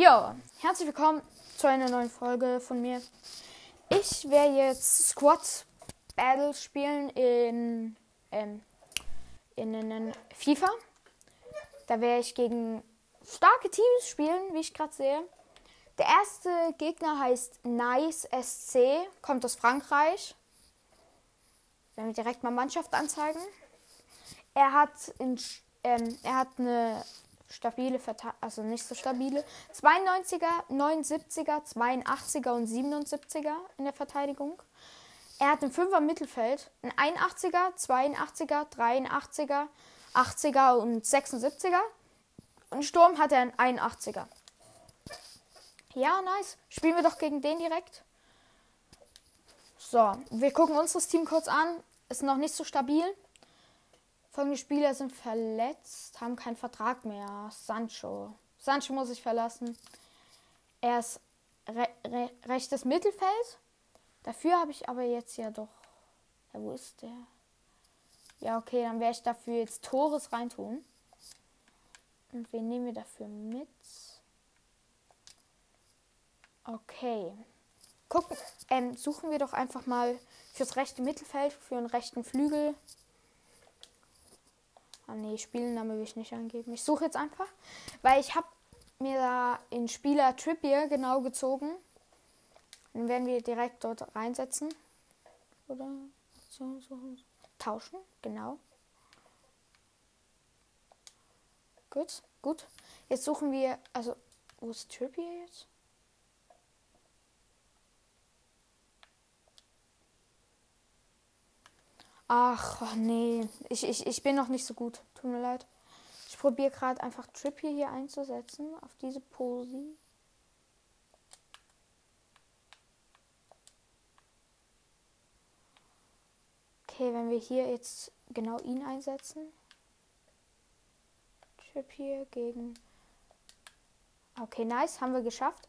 Jo, herzlich willkommen zu einer neuen Folge von mir. Ich werde jetzt Squad Battle spielen in, ähm, in, in, in FIFA. Da werde ich gegen starke Teams spielen, wie ich gerade sehe. Der erste Gegner heißt Nice SC, kommt aus Frankreich. Werden wir direkt mal Mannschaft anzeigen. Er hat, in, ähm, er hat eine stabile, also nicht so stabile. 92er, 79er, 82er und 77er in der Verteidigung. Er hat einen 5er Mittelfeld, ein 81er, 82er, 83er, 80er und 76er. Und Sturm hat er einen 81er. Ja, nice. Spielen wir doch gegen den direkt. So, wir gucken uns das Team kurz an. Ist noch nicht so stabil. Folgende Spieler sind verletzt, haben keinen Vertrag mehr. Sancho. Sancho muss sich verlassen. Er ist re re rechtes Mittelfeld. Dafür habe ich aber jetzt ja doch. Ja, wo ist der? Ja, okay, dann werde ich dafür jetzt Tores reintun. Und wen nehmen wir dafür mit? Okay. Gucken, ähm, suchen wir doch einfach mal fürs rechte Mittelfeld, für den rechten Flügel Ah nee, Spielenname will ich nicht angeben. Ich suche jetzt einfach, weil ich habe mir da in Spieler Trippier genau gezogen. Dann werden wir direkt dort reinsetzen. Oder so, so. Tauschen, genau. Gut, gut. Jetzt suchen wir, also, wo ist Trippier jetzt? Ach, oh nee. Ich, ich, ich bin noch nicht so gut. Tut mir leid. Ich probiere gerade einfach Trippier hier einzusetzen. Auf diese Posi. Okay, wenn wir hier jetzt genau ihn einsetzen. Trippier gegen... Okay, nice. Haben wir geschafft.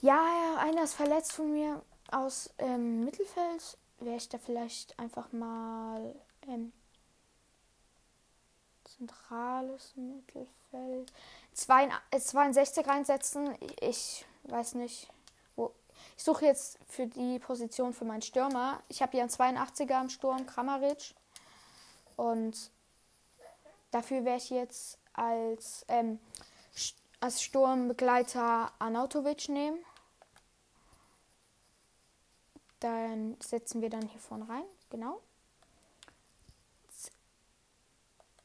Ja, einer ist verletzt von mir aus ähm, Mittelfeld wäre ich da vielleicht einfach mal ähm, zentrales Mittelfeld. 62 äh, reinsetzen. Ich weiß nicht. Wo. Ich suche jetzt für die Position für meinen Stürmer. Ich habe hier einen 82er im Sturm, Kramaric. Und dafür wäre ich jetzt als, ähm, als Sturmbegleiter Anautovic nehmen. Dann setzen wir dann hier vorne rein. Genau.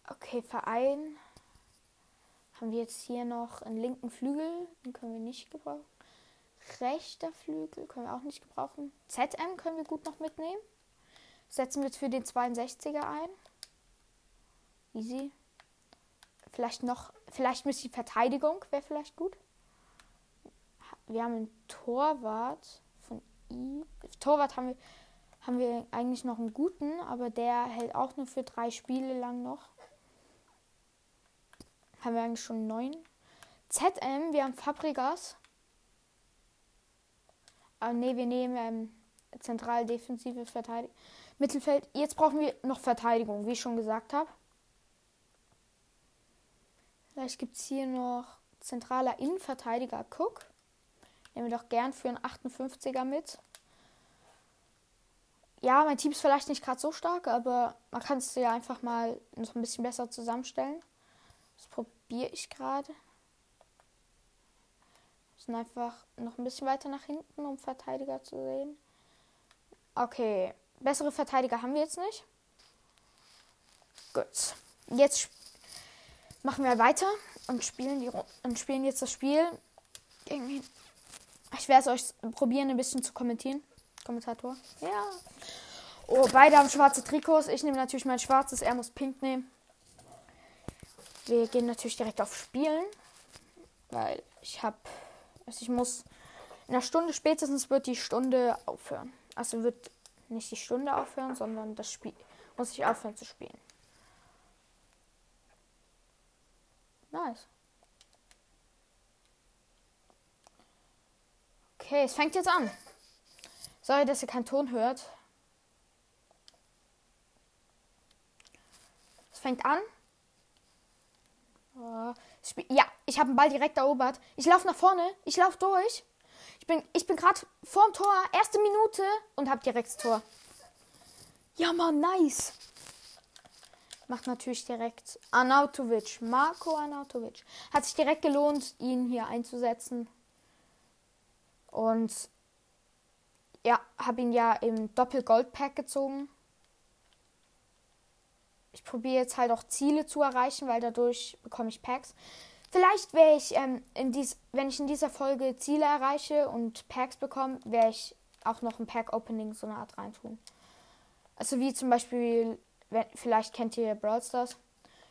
Okay, Verein. Haben wir jetzt hier noch einen linken Flügel. Den können wir nicht gebrauchen. Rechter Flügel können wir auch nicht gebrauchen. ZM können wir gut noch mitnehmen. Setzen wir jetzt für den 62er ein. Easy. Vielleicht noch, vielleicht müsste die Verteidigung wäre vielleicht gut. Wir haben einen Torwart. Torwart haben wir, haben wir eigentlich noch einen guten, aber der hält auch nur für drei Spiele lang noch. Haben wir eigentlich schon neun. ZM, wir haben Fabregas. Ah, ne, wir nehmen ähm, zentral defensive Verteidigung. Mittelfeld. Jetzt brauchen wir noch Verteidigung, wie ich schon gesagt habe. Vielleicht gibt es hier noch zentraler Innenverteidiger Cook. Nehmen wir doch gern für einen 58er mit. Ja, mein Team ist vielleicht nicht gerade so stark, aber man kann es ja einfach mal noch ein bisschen besser zusammenstellen. Das probiere ich gerade. Sind einfach noch ein bisschen weiter nach hinten, um Verteidiger zu sehen. Okay, bessere Verteidiger haben wir jetzt nicht. Gut. Jetzt machen wir weiter und spielen, die, und spielen jetzt das Spiel gegen ich werde es euch probieren, ein bisschen zu kommentieren. Kommentator. Ja. Oh, beide haben schwarze Trikots. Ich nehme natürlich mein schwarzes. Er muss pink nehmen. Wir gehen natürlich direkt auf Spielen. Weil ich habe. Also ich muss. In einer Stunde spätestens wird die Stunde aufhören. Also wird nicht die Stunde aufhören, sondern das Spiel. Muss ich aufhören zu spielen. Nice. Okay, es fängt jetzt an. Sorry, dass ihr keinen Ton hört. Es fängt an. Oh, ja, Ich habe den Ball direkt erobert. Ich laufe nach vorne. Ich laufe durch. Ich bin, ich bin gerade vorm Tor. Erste Minute. Und habe direkt das Tor. Ja, Mann, nice. Macht natürlich direkt Arnautovic. Marco Arnautovic. Hat sich direkt gelohnt, ihn hier einzusetzen. Und ja, habe ihn ja im Doppel-Gold-Pack gezogen. Ich probiere jetzt halt auch Ziele zu erreichen, weil dadurch bekomme ich Packs. Vielleicht wäre ich, ähm, in dies, wenn ich in dieser Folge Ziele erreiche und Packs bekomme, wäre ich auch noch ein Pack-Opening so eine Art reintun. Also wie zum Beispiel, wenn, vielleicht kennt ihr Brawl Stars.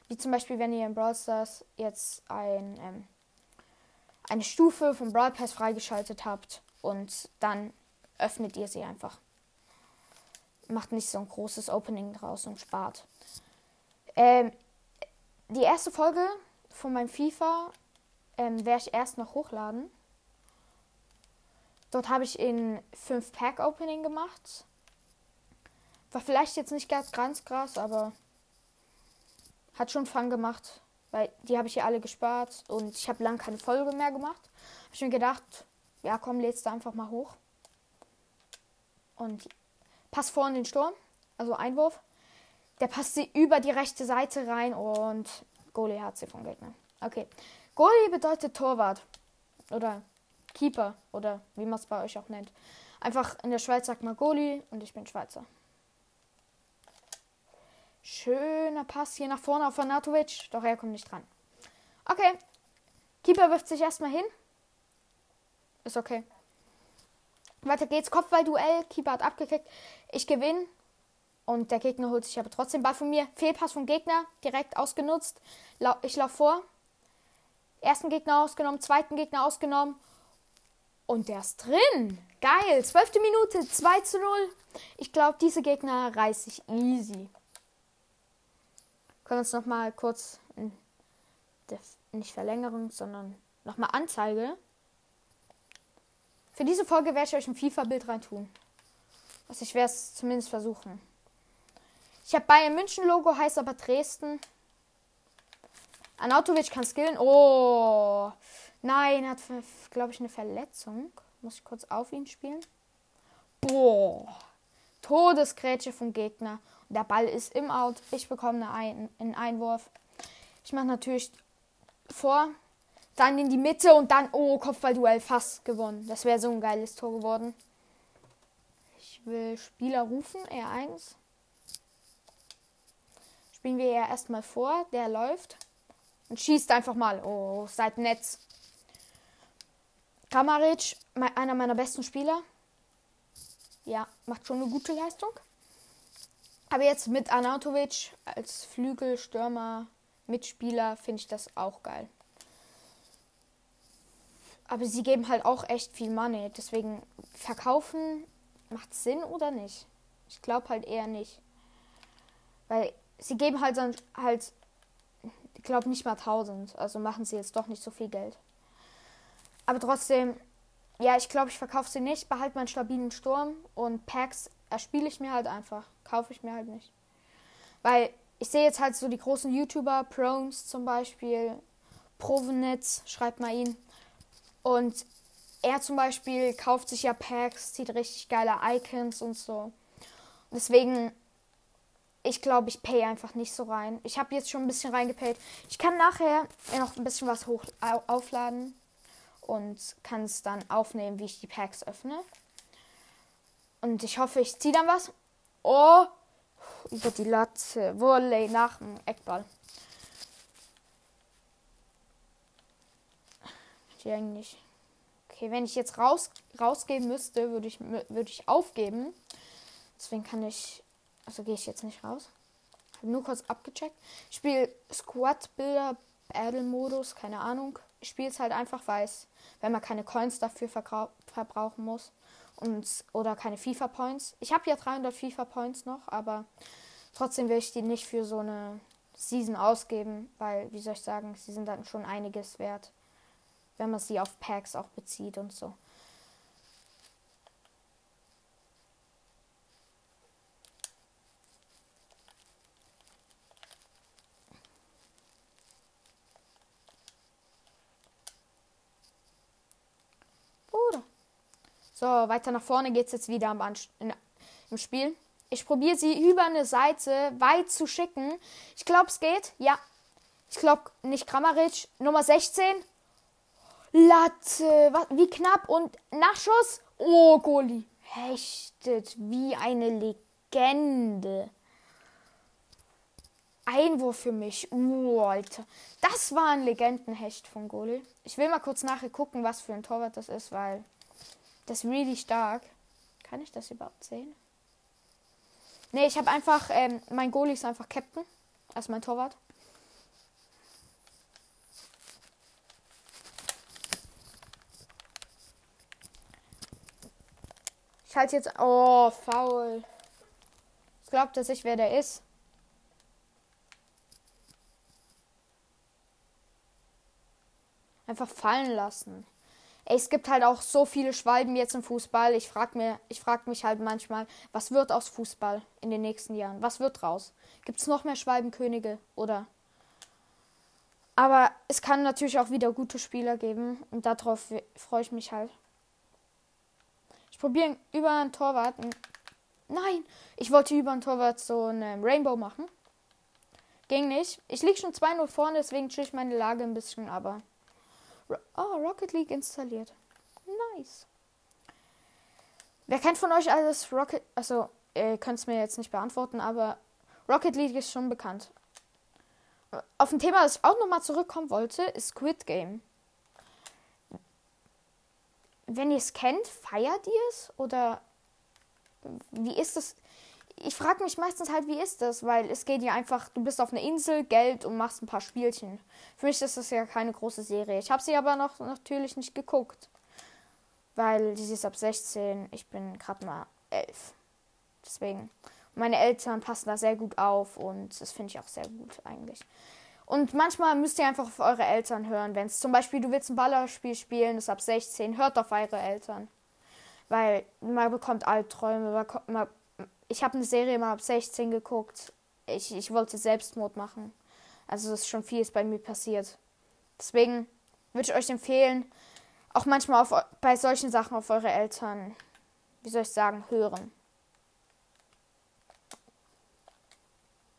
Wie zum Beispiel, wenn ihr in Brawl Stars jetzt ein, ähm, eine Stufe vom Brawl Pass freigeschaltet habt und dann öffnet ihr sie einfach. Macht nicht so ein großes Opening draus und spart. Ähm, die erste Folge von meinem FIFA ähm, werde ich erst noch hochladen. Dort habe ich in 5 Pack Opening gemacht. War vielleicht jetzt nicht ganz, ganz krass, aber hat schon Fun gemacht. Weil die habe ich hier alle gespart und ich habe lange keine Folge mehr gemacht. Habe ich mir gedacht, ja komm, lädst du einfach mal hoch. Und pass vor in den Sturm, also Einwurf. Der passt sie über die rechte Seite rein und Goalie hat sie vom Gegner. Okay. Goalie bedeutet Torwart. Oder Keeper. Oder wie man es bei euch auch nennt. Einfach in der Schweiz sagt man Goalie und ich bin Schweizer. Schöner Pass hier nach vorne auf Anatovic. Doch er kommt nicht dran. Okay. Keeper wirft sich erstmal hin. Ist okay. Weiter geht's. Kopfballduell. Keeper hat abgekickt. Ich gewinne. Und der Gegner holt sich aber trotzdem Ball von mir. Fehlpass vom Gegner. Direkt ausgenutzt. Ich laufe vor. Ersten Gegner ausgenommen. Zweiten Gegner ausgenommen. Und der ist drin. Geil. Zwölfte Minute. 2 zu 0. Ich glaube, diese Gegner reiße ich easy. Können wir uns nochmal kurz. Nicht Verlängerung, sondern nochmal Anzeige. Für diese Folge werde ich euch ein FIFA-Bild reintun. Also ich werde es zumindest versuchen. Ich habe Bayern München Logo, heißt aber Dresden. Anatovic kann skillen. Oh. Nein, hat, glaube ich, eine Verletzung. Muss ich kurz auf ihn spielen. Boah. Todesgrätsche vom Gegner. Der Ball ist im Out. Ich bekomme einen Einwurf. Ich mache natürlich vor dann in die Mitte und dann, oh, Kopfballduell fast gewonnen. Das wäre so ein geiles Tor geworden. Ich will Spieler rufen, R1. Spielen wir ja erstmal vor, der läuft. Und schießt einfach mal. Oh, seit Netz. Kamaric, einer meiner besten Spieler. Ja, macht schon eine gute Leistung. Aber jetzt mit Anatovic als Flügelstürmer, Mitspieler, finde ich das auch geil. Aber sie geben halt auch echt viel Money. Deswegen verkaufen macht Sinn oder nicht? Ich glaube halt eher nicht. Weil sie geben halt dann halt, ich glaube nicht mal 1000. Also machen sie jetzt doch nicht so viel Geld. Aber trotzdem, ja, ich glaube, ich verkaufe sie nicht. Behalte meinen stabilen Sturm und Packs erspiele ich mir halt einfach. Kaufe ich mir halt nicht. Weil ich sehe jetzt halt so die großen YouTuber, Prones zum Beispiel, Provenetz, schreibt mal ihn und er zum Beispiel kauft sich ja Packs, zieht richtig geile Icons und so. Deswegen, ich glaube, ich pay einfach nicht so rein. Ich habe jetzt schon ein bisschen reingepayt. Ich kann nachher noch ein bisschen was hoch aufladen und kann es dann aufnehmen, wie ich die Packs öffne. Und ich hoffe, ich ziehe dann was. Oh, über die Latte. Volley nach dem Eckball. die eigentlich. Okay, wenn ich jetzt raus, rausgeben müsste, würde ich, würde ich aufgeben. Deswegen kann ich. Also gehe ich jetzt nicht raus. Habe nur kurz abgecheckt. Ich spiele Squad-Bilder, Battle-Modus, keine Ahnung. Ich spiele es halt einfach, weil man keine Coins dafür verbrauchen muss. Und, oder keine FIFA-Points. Ich habe ja 300 FIFA-Points noch, aber trotzdem will ich die nicht für so eine Season ausgeben, weil, wie soll ich sagen, sie sind dann schon einiges wert wenn man sie auf Packs auch bezieht und so. So, weiter nach vorne geht es jetzt wieder im Spiel. Ich probiere sie über eine Seite weit zu schicken. Ich glaube, es geht. Ja. Ich glaube, nicht Kramaric. Nummer 16. Latte. Wie knapp. Und Nachschuss. Oh, Goli. Hechtet wie eine Legende. Einwurf für mich. Oh, Alter. Das war ein Legendenhecht von Goli. Ich will mal kurz nachher gucken, was für ein Torwart das ist, weil das ist really stark. Kann ich das überhaupt sehen? Nee, ich habe einfach, ähm, mein Goalie ist einfach Captain. Also mein Torwart. Ich halte jetzt. Oh, faul. Ich glaube, dass ich wer der ist. Einfach fallen lassen. Es gibt halt auch so viele Schwalben jetzt im Fußball. Ich frage mir, ich frage mich halt manchmal, was wird aus Fußball in den nächsten Jahren? Was wird raus? Gibt es noch mehr Schwalbenkönige oder? Aber es kann natürlich auch wieder gute Spieler geben und darauf freue ich mich halt. Ich probiere über einen Torwart. Nein, ich wollte über einen Torwart so einen Rainbow machen. Ging nicht. Ich liege schon 2-0 vorne, deswegen chill ich meine Lage ein bisschen, aber Oh, Rocket League installiert. Nice. Wer kennt von euch alles Rocket? Also, ihr könnt es mir jetzt nicht beantworten, aber Rocket League ist schon bekannt. Auf ein Thema, das ich auch nochmal zurückkommen wollte, ist Squid Game. Wenn ihr es kennt, feiert ihr es? Oder wie ist es? Ich frage mich meistens halt, wie ist das? Weil es geht ja einfach, du bist auf einer Insel, Geld und machst ein paar Spielchen. Für mich ist das ja keine große Serie. Ich habe sie aber noch natürlich nicht geguckt. Weil sie ist ab 16, ich bin gerade mal 11. Deswegen. Meine Eltern passen da sehr gut auf und das finde ich auch sehr gut eigentlich. Und manchmal müsst ihr einfach auf eure Eltern hören. Wenn es zum Beispiel, du willst ein Ballerspiel spielen, ist ab 16, hört auf eure Eltern. Weil man bekommt Albträume, man ich habe eine Serie mal ab 16 geguckt. Ich, ich wollte Selbstmord machen. Also es ist schon vieles bei mir passiert. Deswegen würde ich euch empfehlen, auch manchmal auf, bei solchen Sachen auf eure Eltern, wie soll ich sagen, hören.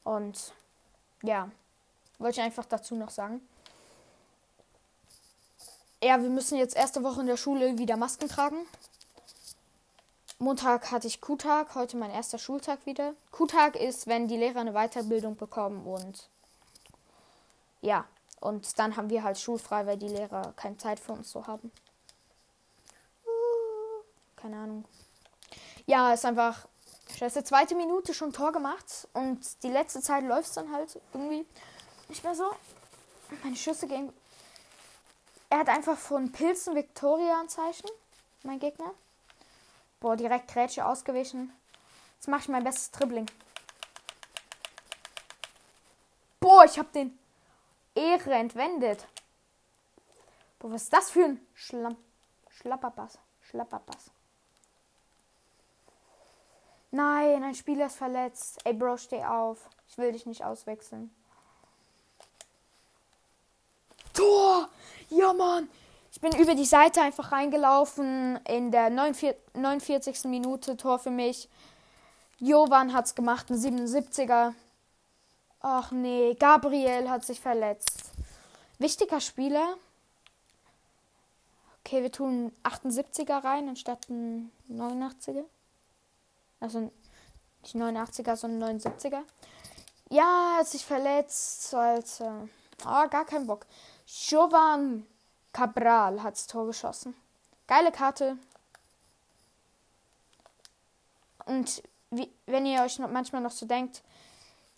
Und ja, wollte ich einfach dazu noch sagen. Ja, wir müssen jetzt erste Woche in der Schule wieder Masken tragen. Montag hatte ich Q-Tag, heute mein erster Schultag wieder. Q-Tag ist, wenn die Lehrer eine Weiterbildung bekommen und ja, und dann haben wir halt schulfrei, weil die Lehrer keine Zeit für uns so haben. Keine Ahnung. Ja, ist einfach. Scheiße, zweite Minute schon Tor gemacht und die letzte Zeit läuft es dann halt irgendwie nicht mehr so. Meine Schüsse gehen. Er hat einfach von Pilzen Victoria ein Zeichen, mein Gegner. Boah, direkt Grätsche ausgewichen. Jetzt mache ich mein bestes Dribbling. Boah, ich habe den Ehre entwendet. Boah, was ist das für ein Schlamm Schlapperpass? Schlapperpass. Nein, ein Spieler ist verletzt. Ey, Bro, steh auf. Ich will dich nicht auswechseln. Tor! Ja, Mann! Ich bin über die Seite einfach reingelaufen. In der 49. Minute Tor für mich. Jovan hat es gemacht, ein 77er. Ach nee, Gabriel hat sich verletzt. Wichtiger Spieler. Okay, wir tun 78er rein anstatt ein 89er. Also nicht 89er, sondern 79er. Ja, hat sich verletzt. Alter. Oh, gar kein Bock. Jovan Cabral hat's Tor geschossen. Geile Karte. Und wie, wenn ihr euch noch manchmal noch so denkt,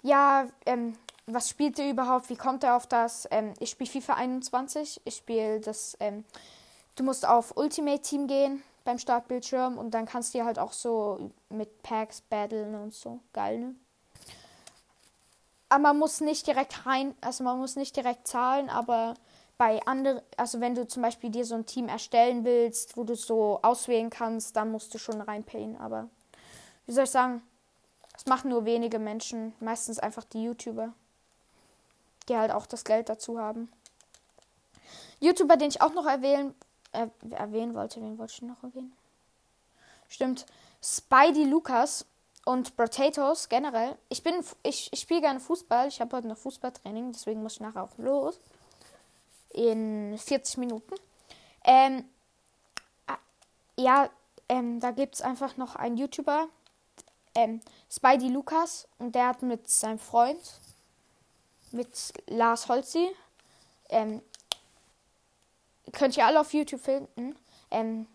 ja, ähm, was spielt er überhaupt? Wie kommt er auf das? Ähm, ich spiele FIFA 21. Ich spiele das. Ähm, du musst auf Ultimate Team gehen beim Startbildschirm und dann kannst du halt auch so mit Packs battlen und so. Geil, ne? Aber man muss nicht direkt rein, also man muss nicht direkt zahlen, aber bei anderen, also wenn du zum Beispiel dir so ein Team erstellen willst, wo du so auswählen kannst, dann musst du schon reinpayen. Aber wie soll ich sagen, das machen nur wenige Menschen, meistens einfach die YouTuber, die halt auch das Geld dazu haben. YouTuber, den ich auch noch erwähnen, äh, erwähnen wollte, wen wollte ich noch erwähnen? Stimmt. Spidey Lucas und Potatoes generell. Ich bin, ich, ich spiele gerne Fußball. Ich habe heute noch Fußballtraining, deswegen muss ich nachher auch los. In 40 Minuten. Ähm, ah, ja, ähm, da gibt es einfach noch einen YouTuber, ähm, Spidey Lucas, und der hat mit seinem Freund, mit Lars Holzi, ähm, könnt ihr alle auf YouTube finden, ähm,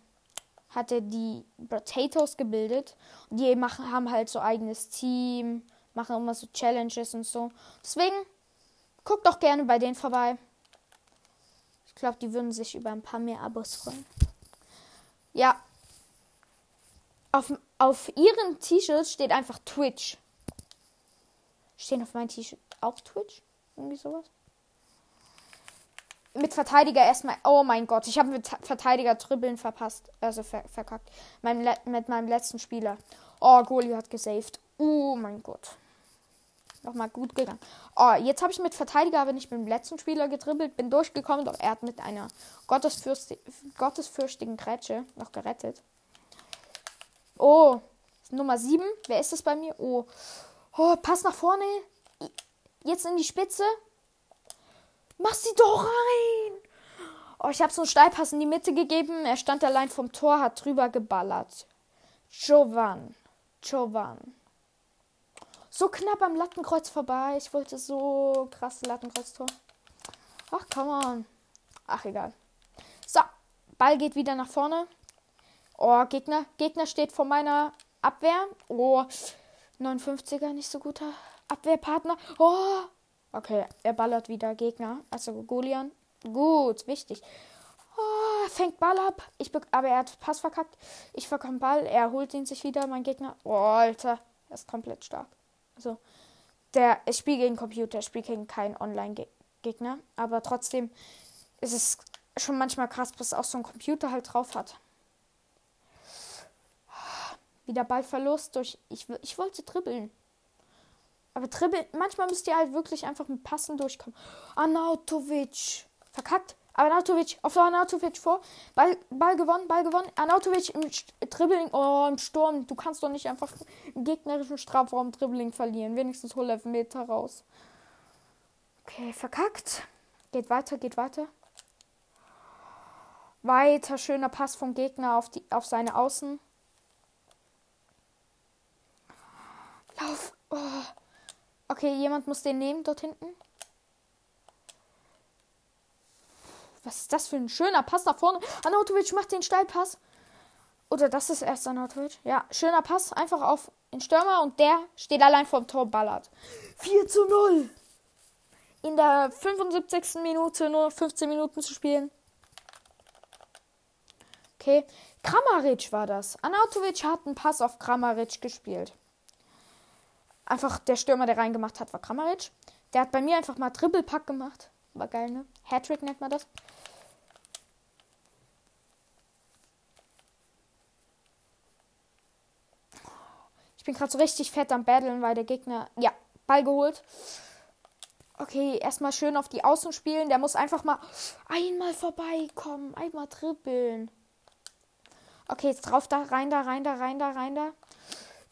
hat er die Potatoes gebildet. Und die machen, haben halt so eigenes Team, machen immer so Challenges und so. Deswegen guckt doch gerne bei denen vorbei. Ich glaube, die würden sich über ein paar mehr Abos freuen. Ja. Auf, auf ihren T-Shirts steht einfach Twitch. Stehen auf meinem T-Shirt auch Twitch? Irgendwie sowas? mit Verteidiger erstmal. Oh mein Gott, ich habe mit Verteidiger Dribbeln verpasst. Also ver verkackt. Mein mit meinem letzten Spieler. Oh, Goli hat gesaved. Oh mein Gott. Nochmal gut gegangen. Oh, jetzt habe ich mit Verteidiger aber nicht mit dem letzten Spieler gedribbelt. Bin durchgekommen, doch er hat mit einer gottesfürsti gottesfürchtigen Grätsche noch gerettet. Oh, Nummer 7. Wer ist das bei mir? Oh. Oh, Pass nach vorne. Jetzt in die Spitze. Mach sie doch rein! Oh, ich habe so einen Steilpass in die Mitte gegeben. Er stand allein vom Tor, hat drüber geballert. Jovan. Jovan. So knapp am Lattenkreuz vorbei. Ich wollte so krass Lattenkreuztor. Ach, come on. Ach, egal. So, Ball geht wieder nach vorne. Oh, Gegner. Gegner steht vor meiner Abwehr. Oh, 59er, nicht so guter Abwehrpartner. Oh, Okay, er ballert wieder Gegner. Also Golian. Gut, wichtig. Oh, fängt Ball ab. Ich aber er hat Pass verkackt. Ich verkomme Ball. Er holt ihn sich wieder, mein Gegner. Oh, Alter. Er ist komplett stark. Also, der, ich spiele gegen Computer, ich spiele gegen keinen Online-Gegner. Aber trotzdem ist es schon manchmal krass, was auch so ein Computer halt drauf hat. Wieder Ballverlust durch. Ich, ich wollte dribbeln. Aber Dribbel, manchmal müsst ihr halt wirklich einfach mit Passen durchkommen. Anautovic. Verkackt. Anautovic, auf Anautovic vor. Ball, Ball gewonnen, Ball gewonnen. Anautovic im Dribbling, oh, im Sturm. Du kannst doch nicht einfach im gegnerischen Strafraum Dribbling verlieren. Wenigstens hol Meter raus. Okay, verkackt. Geht weiter, geht weiter. Weiter schöner Pass vom Gegner auf, die, auf seine Außen. Lauf. Oh. Okay, jemand muss den nehmen dort hinten. Was ist das für ein schöner Pass nach vorne? Anatovic macht den Steilpass. Oder das ist erst Anatovic. Ja, schöner Pass. Einfach auf den Stürmer und der steht allein vorm Tor ballert. 4 zu 0. In der 75. Minute nur 15 Minuten zu spielen. Okay. Kramaric war das. Anatovic hat einen Pass auf Kramaric gespielt. Einfach der Stürmer, der reingemacht hat, war Kramaric. Der hat bei mir einfach mal Triple-Pack gemacht. War geil, ne? Hattrick nennt man das. Ich bin gerade so richtig fett am Battlen, weil der Gegner. Ja, Ball geholt. Okay, erstmal schön auf die Außen spielen. Der muss einfach mal einmal vorbeikommen. Einmal trippeln. Okay, jetzt drauf da, rein da, rein da, rein da, rein da.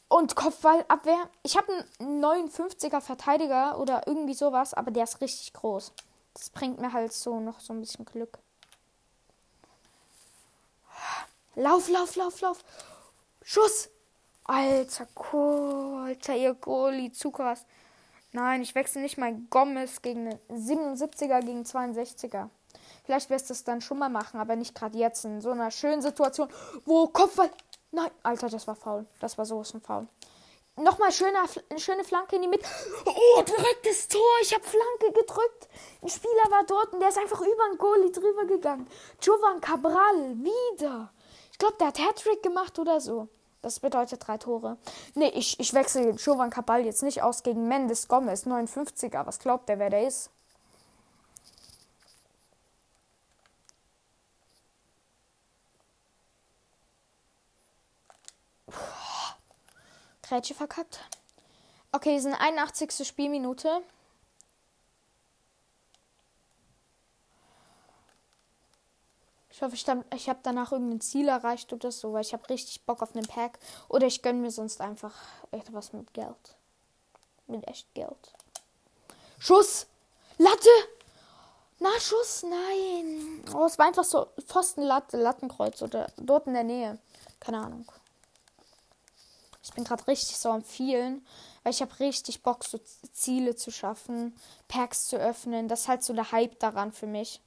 Und Kopfballabwehr. Ich habe einen 59er Verteidiger oder irgendwie sowas, aber der ist richtig groß. Das bringt mir halt so noch so ein bisschen Glück. Lauf, lauf, lauf, lauf. Schuss. Alter, cool. Alter, ihr Goalie, zu krass. Nein, ich wechsle nicht mein Gomez gegen einen 77er gegen 62er. Vielleicht wirst du es dann schon mal machen, aber nicht gerade jetzt in so einer schönen Situation, wo Kopfball Nein, Alter, das war faul. Das war sowas von faul. Nochmal schöne, schöne Flanke in die Mitte. Oh, direktes Tor. Ich habe Flanke gedrückt. Ein Spieler war dort und der ist einfach über den Goalie drüber gegangen. Jovan Cabral, wieder. Ich glaube, der hat Hattrick gemacht oder so. Das bedeutet drei Tore. Nee, ich, ich wechsle Jovan Cabral jetzt nicht aus gegen Mendes Gomez, 59er. Was glaubt der, wer der ist? Grätsche verkackt. Okay, wir sind 81. Spielminute. Ich hoffe, ich, ich habe danach irgendein Ziel erreicht oder so, weil ich habe richtig Bock auf einen Pack. Oder ich gönne mir sonst einfach etwas mit Geld. Mit echt Geld. Schuss! Latte! Na, Schuss, nein. Oh, es war einfach so Pfostenlatte, Lattenkreuz oder dort in der Nähe. Keine Ahnung. Ich bin gerade richtig so am vielen, weil ich habe richtig Bock, so Ziele zu schaffen, Packs zu öffnen. Das ist halt so der Hype daran für mich.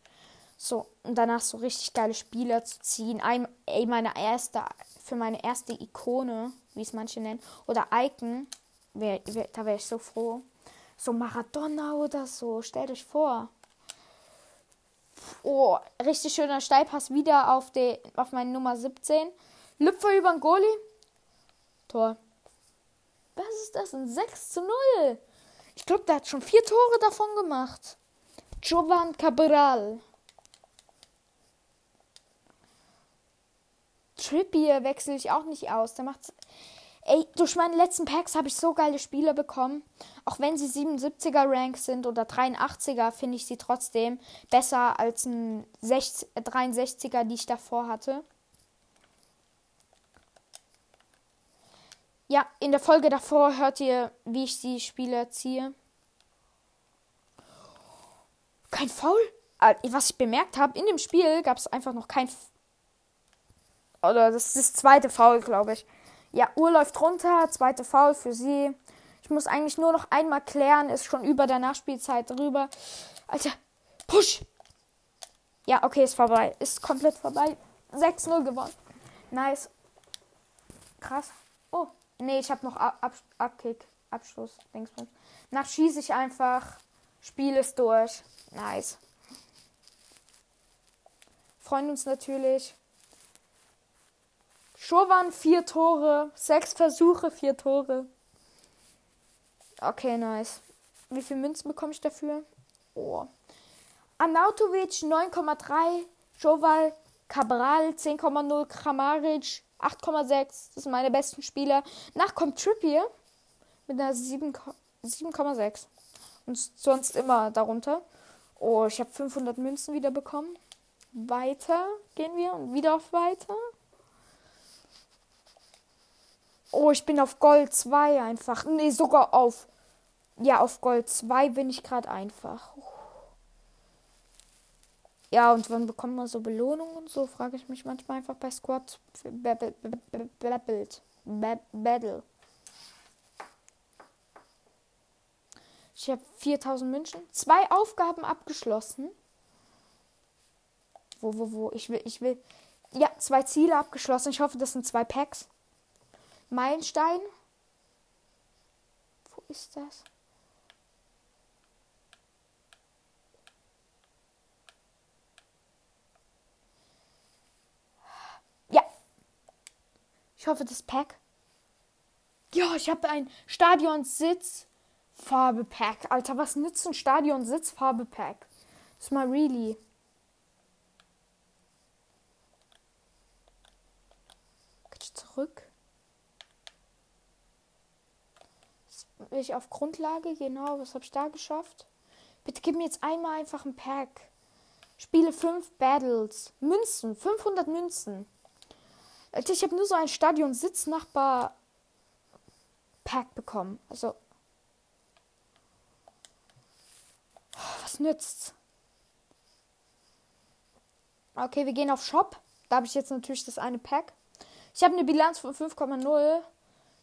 So, und danach so richtig geile Spieler zu ziehen. Ein, ey, meine erste, für meine erste Ikone, wie es manche nennen, oder Icon, wär, wär, da wäre ich so froh. So Maradona oder so, stellt euch vor. Oh, richtig schöner Steilpass wieder auf, die, auf meine Nummer 17. Lüpfer über den Goalie. Tor. Was ist das? Ein 6 zu 0. Ich glaube, der hat schon vier Tore davon gemacht. Jovan Cabral. Trippier wechsle ich auch nicht aus. Der macht. Ey, durch meine letzten Packs habe ich so geile Spieler bekommen. Auch wenn sie 77er Rank sind oder 83er, finde ich sie trotzdem besser als ein 60, 63er, die ich davor hatte. Ja, in der Folge davor hört ihr, wie ich die Spiele ziehe. Kein Foul? Was ich bemerkt habe, in dem Spiel gab es einfach noch kein oder das ist das zweite Foul, glaube ich. Ja, Uhr läuft runter, zweite Foul für sie. Ich muss eigentlich nur noch einmal klären, ist schon über der Nachspielzeit drüber. Alter, push! Ja, okay, ist vorbei. Ist komplett vorbei. 6-0 gewonnen. Nice. Krass. Nee, ich habe noch Ab Ab Abkick. Abschluss. Dingsbums. Nach schieße ich einfach. Spiel ist durch. Nice. Freuen uns natürlich. Schowan vier Tore, sechs Versuche, vier Tore. Okay, nice. Wie viel Münzen bekomme ich dafür? Oh. Anautovic 9,3, Joval Cabral 10,0, Kramaric 8,6. Das sind meine besten Spieler. Nach kommt Trippier mit einer 7,6. Und sonst immer darunter. Oh, ich habe 500 Münzen wieder bekommen. Weiter gehen wir und wieder auf weiter. Oh, ich bin auf Gold 2 einfach. Nee, sogar auf. Ja, auf Gold 2 bin ich gerade einfach. Ja, und wann bekommt man so Belohnungen und so, frage ich mich manchmal einfach bei Squad Battle. Ich habe 4000 München. Zwei Aufgaben abgeschlossen. Wo, wo, wo? Ich will, ich will. Ja, zwei Ziele abgeschlossen. Ich hoffe, das sind zwei Packs. Meilenstein. Wo ist das? Ich hoffe, das Pack. Ja, ich habe ein Stadionsitz Farbe Pack. Alter, was nützt ein Stadionsitz Farbe Pack? Das ist mal really. Zurück. will ich auf Grundlage, genau, was habe ich da geschafft? Bitte gib mir jetzt einmal einfach ein Pack. Spiele 5 Battles. Münzen, 500 Münzen. Ich habe nur so ein Stadion Sitznachbar Pack bekommen. Also was nützt's? Okay, wir gehen auf Shop. Da habe ich jetzt natürlich das eine Pack. Ich habe eine Bilanz von 5,0.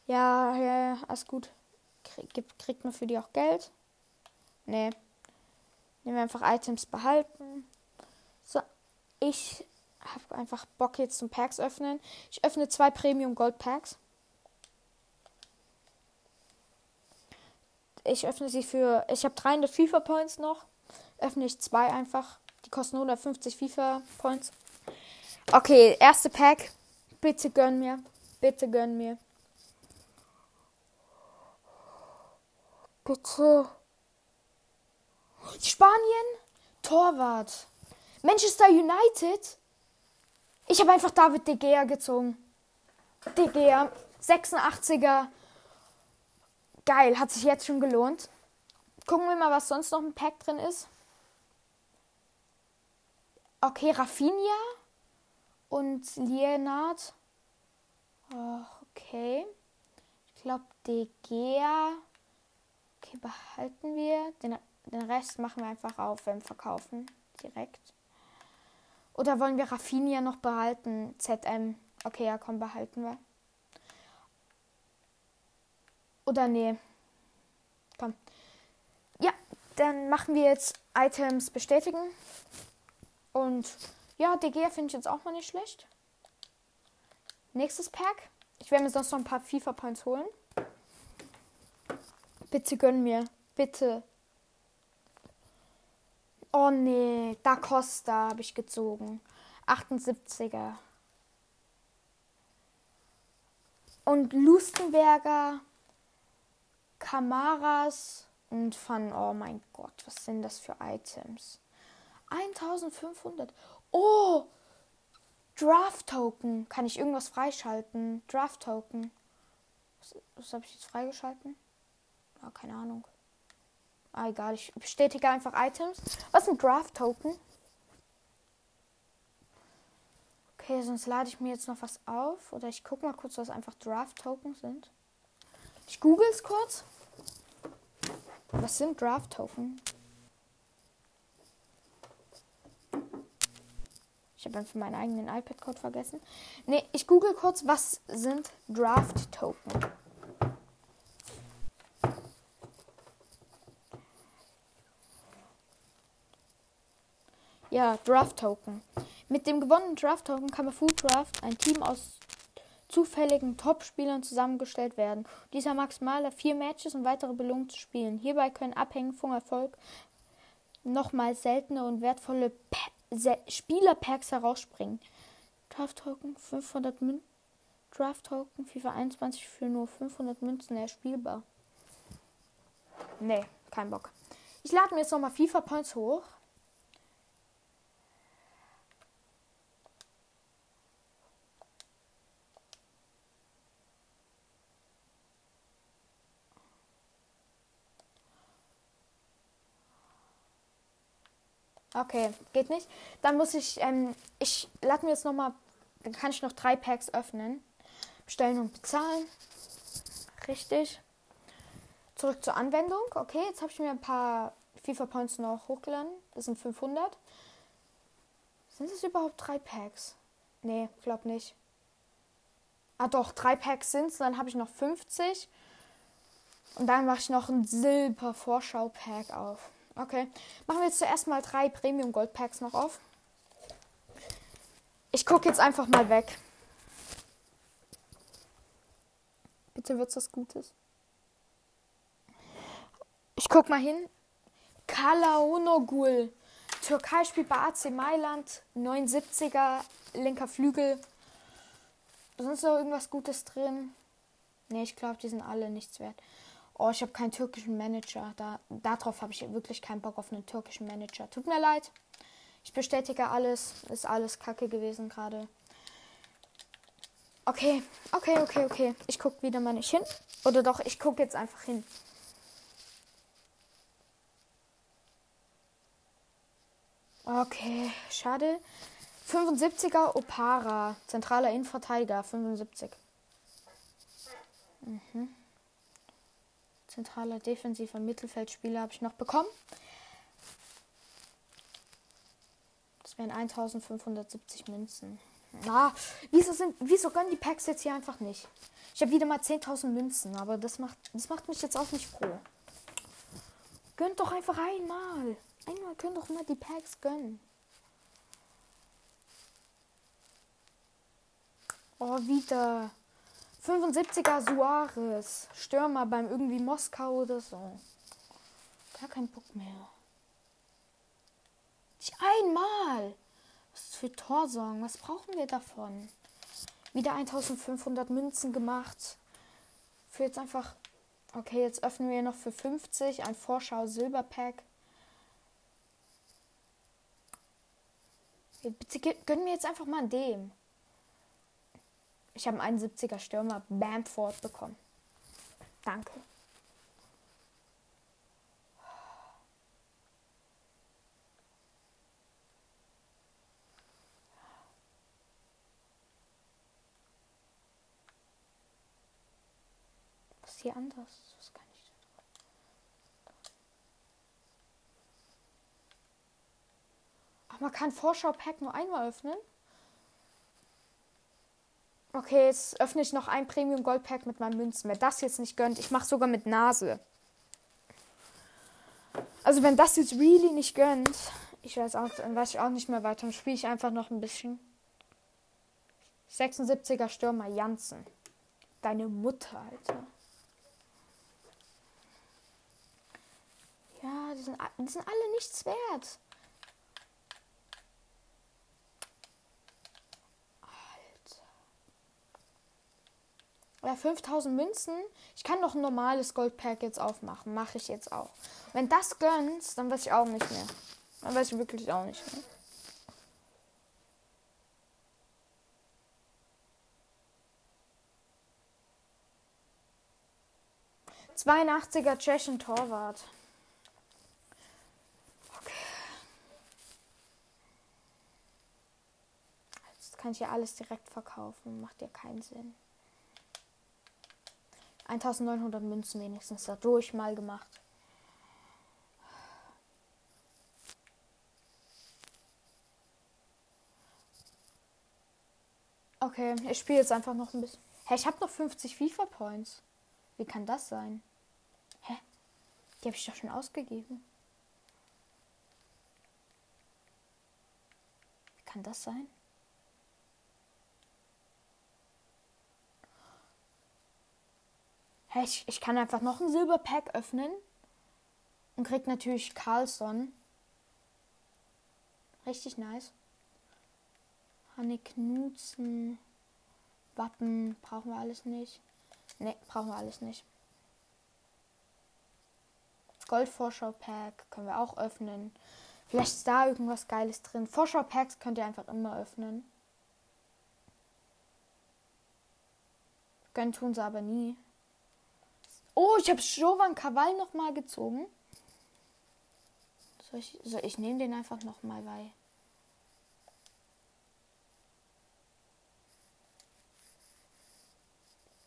Ja, ja, alles gut. Krieg, kriegt man für die auch Geld? Nee. Nehmen wir einfach Items behalten. So, ich habe einfach Bock jetzt zum Packs öffnen. Ich öffne zwei Premium Gold Packs. Ich öffne sie für. Ich habe 300 FIFA Points noch. Öffne ich zwei einfach. Die kosten 150 FIFA Points. Okay, erste Pack. Bitte gönn mir. Bitte gönn mir. Bitte. Spanien? Torwart. Manchester United? Ich habe einfach David De Gea gezogen. De Gea. 86er. Geil, hat sich jetzt schon gelohnt. Gucken wir mal, was sonst noch im Pack drin ist. Okay, Rafinha. Und Lienard. Oh, okay. Ich glaube, De Gea. Okay, behalten wir. Den, den Rest machen wir einfach auf, wir verkaufen. Direkt. Oder wollen wir Raffinia noch behalten? ZM. Okay, ja, komm, behalten wir. Oder nee. Komm. Ja, dann machen wir jetzt Items bestätigen. Und ja, DG finde ich jetzt auch mal nicht schlecht. Nächstes Pack. Ich werde mir sonst noch ein paar FIFA Points holen. Bitte gönn mir. Bitte. Oh nee, Da Costa habe ich gezogen. 78er. Und Lustenberger, Kamaras und Van. Oh mein Gott, was sind das für Items? 1500. Oh! Draft Token. Kann ich irgendwas freischalten? Draft Token. Was, was habe ich jetzt freigeschalten? Ah, keine Ahnung. Ah, egal. Ich bestätige einfach Items. Was ist ein Draft Token? Okay, sonst lade ich mir jetzt noch was auf. Oder ich gucke mal kurz, was einfach Draft Token sind. Ich google es kurz. Was sind Draft Token? Ich habe einfach meinen eigenen iPad-Code vergessen. Ne, ich google kurz, was sind Draft Ja, Draft Token. Mit dem gewonnenen Draft Token kann bei Food Draft ein Team aus zufälligen Top-Spielern zusammengestellt werden. Dieser maximal vier Matches und weitere Belohnungen zu spielen. Hierbei können abhängig vom Erfolg nochmal seltene und wertvolle Spielerpacks herausspringen. Draft Token 500 Münzen. Draft Token FIFA 21 für nur 500 Münzen erspielbar. Nee, kein Bock. Ich lade mir jetzt nochmal FIFA Points hoch. Okay, geht nicht. Dann muss ich, ähm, ich lade mir jetzt nochmal, dann kann ich noch drei Packs öffnen. Bestellen und bezahlen. Richtig. Zurück zur Anwendung. Okay, jetzt habe ich mir ein paar FIFA Points noch hochgeladen. Das sind 500. Sind es überhaupt drei Packs? Nee, glaub nicht. Ah doch, drei Packs sind es. Dann habe ich noch 50. Und dann mache ich noch ein Silber-Vorschau-Pack auf. Okay. Machen wir jetzt zuerst mal drei Premium Gold Packs noch auf. Ich gucke jetzt einfach mal weg. Bitte wird's was Gutes. Ich guck mal hin. Kalaonogul. Türkei spielt bei AC Mailand. 79er, linker Flügel. Sonst noch irgendwas Gutes drin? Ne, ich glaube, die sind alle nichts wert oh, ich habe keinen türkischen Manager. Da, darauf habe ich wirklich keinen Bock auf einen türkischen Manager. Tut mir leid. Ich bestätige alles. Ist alles kacke gewesen gerade. Okay, okay, okay, okay. Ich gucke wieder mal nicht hin. Oder doch, ich gucke jetzt einfach hin. Okay, schade. 75er Opara, zentraler Innenverteidiger, 75. Mhm zentraler defensiver Mittelfeldspieler habe ich noch bekommen. Das wären 1570 Münzen. Ah, wieso, sind, wieso gönnen die Packs jetzt hier einfach nicht? Ich habe wieder mal 10.000 Münzen, aber das macht, das macht mich jetzt auch nicht froh. Gönnt doch einfach einmal. Einmal können doch mal die Packs gönnen. Oh, wieder. 75er Suarez. Stürmer beim irgendwie Moskau oder so. Gar kein Bock mehr. Nicht einmal. Was für Torsorgen? Was brauchen wir davon? Wieder 1500 Münzen gemacht. Für jetzt einfach. Okay, jetzt öffnen wir noch für 50 ein Vorschau Silberpack. Bitte gönnen wir jetzt einfach mal dem. Ich habe einen 71er Stürmer Bamford bekommen. Danke. Was ist hier anders? Was kann ich Ach, man kann Vorschau-Pack nur einmal öffnen? Okay, jetzt öffne ich noch ein Premium Gold Pack mit meinen Münzen. Wer das jetzt nicht gönnt, ich mache sogar mit Nase. Also wenn das jetzt really nicht gönnt, ich weiß auch, dann weiß ich auch nicht mehr weiter. Dann spiele ich einfach noch ein bisschen. 76er Stürmer Janssen. Deine Mutter, Alter. Ja, die sind, die sind alle nichts wert. Ja, 5000 Münzen. Ich kann doch ein normales Goldpack jetzt aufmachen. Mache ich jetzt auch. Wenn das gönnt, dann weiß ich auch nicht mehr. Dann weiß ich wirklich auch nicht mehr. Zweiundachtziger Tschechen Torwart. Jetzt kann ich ja alles direkt verkaufen. Macht ja keinen Sinn. 1900 Münzen wenigstens dadurch mal gemacht. Okay, ich spiele jetzt einfach noch ein bisschen. Hä, ich habe noch 50 FIFA Points. Wie kann das sein? Hä? Die habe ich doch schon ausgegeben. Wie kann das sein? Ich, ich kann einfach noch ein Silberpack öffnen. Und krieg natürlich Carlson. Richtig nice. Hanne Knutzen. Wappen. Brauchen wir alles nicht. Ne, brauchen wir alles nicht. Goldvorschau-Pack können wir auch öffnen. Vielleicht ist da irgendwas Geiles drin. Vorschau-Packs könnt ihr einfach immer öffnen. Gönnen tun sie aber nie. Oh, ich habe Jovan Kaval nochmal gezogen. Soll ich, soll ich nehme den einfach nochmal, weil.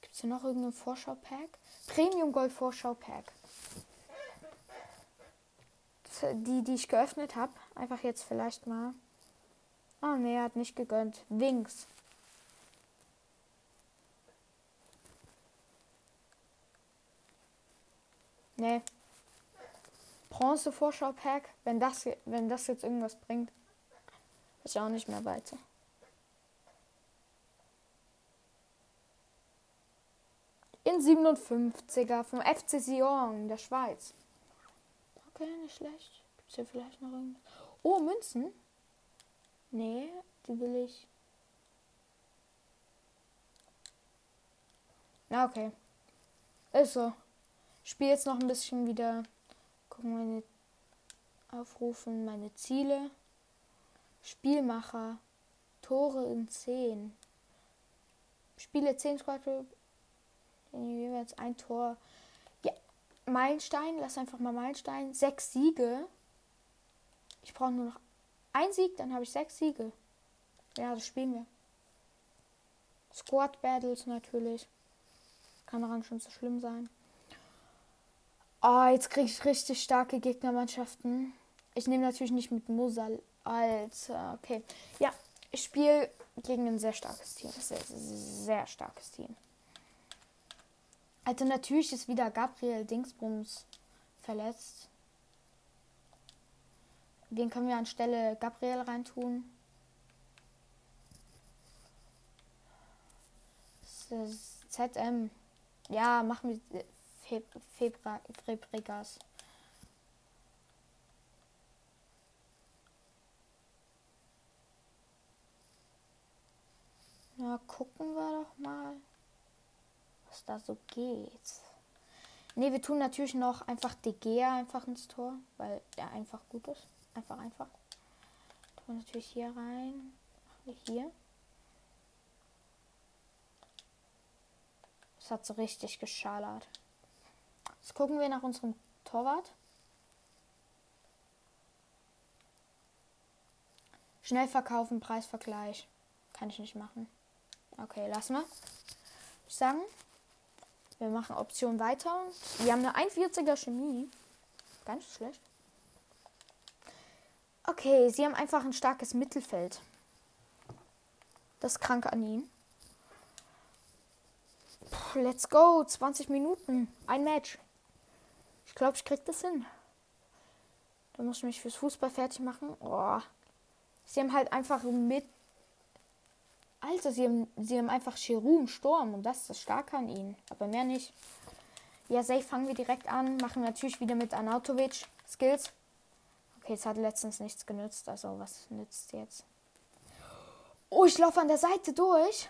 Gibt es hier noch irgendein Vorschau-Pack? Premium Gold Vorschau-Pack. Die, die ich geöffnet habe. Einfach jetzt vielleicht mal. Oh, nee, hat nicht gegönnt. Wings. Nee. Bronze Vorschau Pack, wenn das wenn das jetzt irgendwas bringt, ist ja auch nicht mehr weiter. In 57er vom FC Sion der Schweiz. Okay, nicht schlecht. Gibt's hier vielleicht noch irgendwas? Oh, Münzen? Nee, die will ich. Na, okay. Ist so spiele jetzt noch ein bisschen wieder. Gucken meine Aufrufen, meine Ziele. Spielmacher. Tore in 10. Spiele 10 Squad jeweils ein Tor. Ja, Meilenstein, lass einfach mal Meilenstein. Sechs Siege. Ich brauche nur noch ein Sieg, dann habe ich sechs Siege. Ja, das spielen wir. Squad Battles natürlich. Kann daran schon so schlimm sein. Oh, jetzt kriege ich richtig starke Gegnermannschaften. Ich nehme natürlich nicht mit Musal als. Okay. Ja, ich spiele gegen ein sehr starkes Team. Sehr, sehr starkes Team. Also natürlich ist wieder Gabriel Dingsbums verletzt. Den können wir anstelle Gabriel reintun. ZM. Ja, machen wir Febra Febregas. Na, gucken wir doch mal, was da so geht. Ne, wir tun natürlich noch einfach DG einfach ins Tor, weil der einfach gut ist. Einfach, einfach. Tun wir natürlich hier rein. Machen wir hier. Das hat so richtig geschallert. Jetzt gucken wir nach unserem Torwart. Schnell verkaufen, Preisvergleich. Kann ich nicht machen. Okay, lassen wir. Ich sagen. Wir machen Option weiter. Wir haben eine 41er Chemie. Ganz schlecht. Okay, sie haben einfach ein starkes Mittelfeld. Das ist krank an ihnen. Puh, let's go. 20 Minuten. Ein Match. Ich glaube, ich krieg das hin. Da muss ich mich fürs Fußball fertig machen. Oh. Sie haben halt einfach mit. Also, sie haben, sie haben einfach Chirum Sturm und das ist das Starke an ihnen. Aber mehr nicht. Ja, safe fangen wir direkt an. Machen natürlich wieder mit Anautovic Skills. Okay, es hat letztens nichts genützt. Also, was nützt jetzt? Oh, ich laufe an der Seite durch.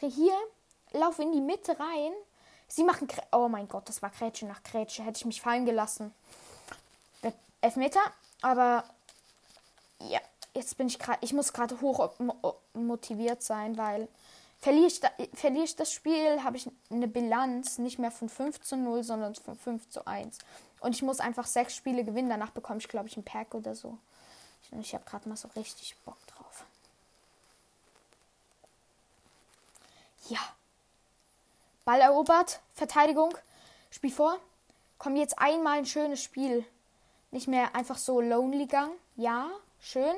Hier, laufe in die Mitte rein. Sie machen. Krä oh mein Gott, das war Grätsche nach Grätsche. Hätte ich mich fallen gelassen. Elfmeter, aber ja, jetzt bin ich gerade. Ich muss gerade hoch motiviert sein, weil verliere ich, da, verliere ich das Spiel, habe ich eine Bilanz nicht mehr von 5 zu 0, sondern von 5 zu 1. Und ich muss einfach sechs Spiele gewinnen. Danach bekomme ich, glaube ich, ein Pack oder so. Und ich habe gerade mal so richtig Bock drauf. Ja. Ball erobert. Verteidigung. Spiel vor. Komm jetzt einmal ein schönes Spiel. Nicht mehr einfach so Lonely Gang. Ja, schön.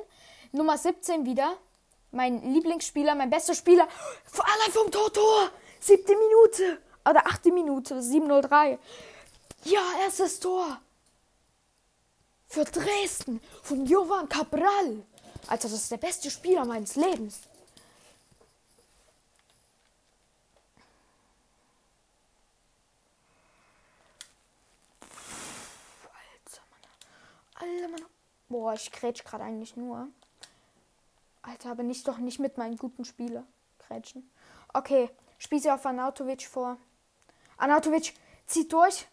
Nummer 17 wieder. Mein Lieblingsspieler, mein bester Spieler. Vor allem vom Tor, Siebte Minute. Oder achte Minute. 703. Ja, erstes Tor. Für Dresden. Von Jovan Cabral. Also, das ist der beste Spieler meines Lebens. Alter, Mann. Boah, ich grätsch gerade eigentlich nur. Alter, aber nicht doch nicht mit meinen guten Spieler grätschen. Okay, spiel sie auf Anatovic vor. Anatovic zieht durch.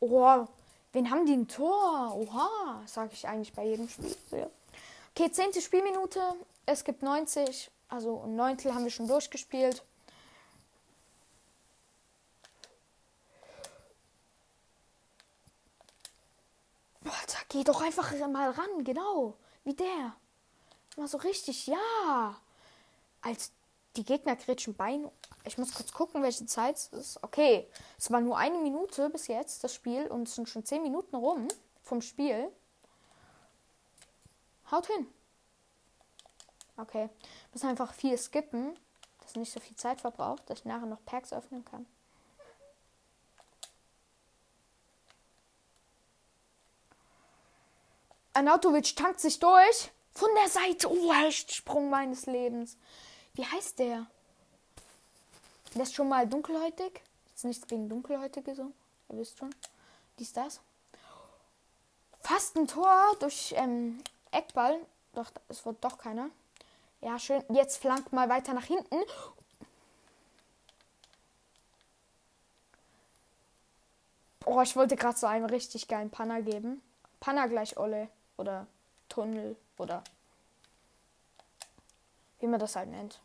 Oh, wen haben die ein Tor? Oha, sage ich eigentlich bei jedem Spiel. Okay, zehnte Spielminute. Es gibt 90. Also ein Neuntel haben wir schon durchgespielt. Alter, geh doch einfach mal ran, genau. Wie der. Mal so richtig, ja. Als die Gegner kretschen Bein. Ich muss kurz gucken, welche Zeit es ist. Okay, es war nur eine Minute bis jetzt, das Spiel. Und es sind schon zehn Minuten rum vom Spiel. Haut hin. Okay. Müssen einfach viel skippen, dass nicht so viel Zeit verbraucht, dass ich nachher noch Packs öffnen kann. Anatovic tankt sich durch. Von der Seite. Oh, Sprung meines Lebens. Wie heißt der? Der ist schon mal dunkelhäutig. Ist nichts gegen Dunkelhäutige so. Ihr wisst schon. Dies, das. Fast ein Tor durch ähm, Eckball. Doch, es wird doch keiner. Ja, schön. Jetzt flankt mal weiter nach hinten. Oh, ich wollte gerade so einen richtig geilen Panner geben. Panner gleich Olle oder Tunnel oder wie man das halt nennt.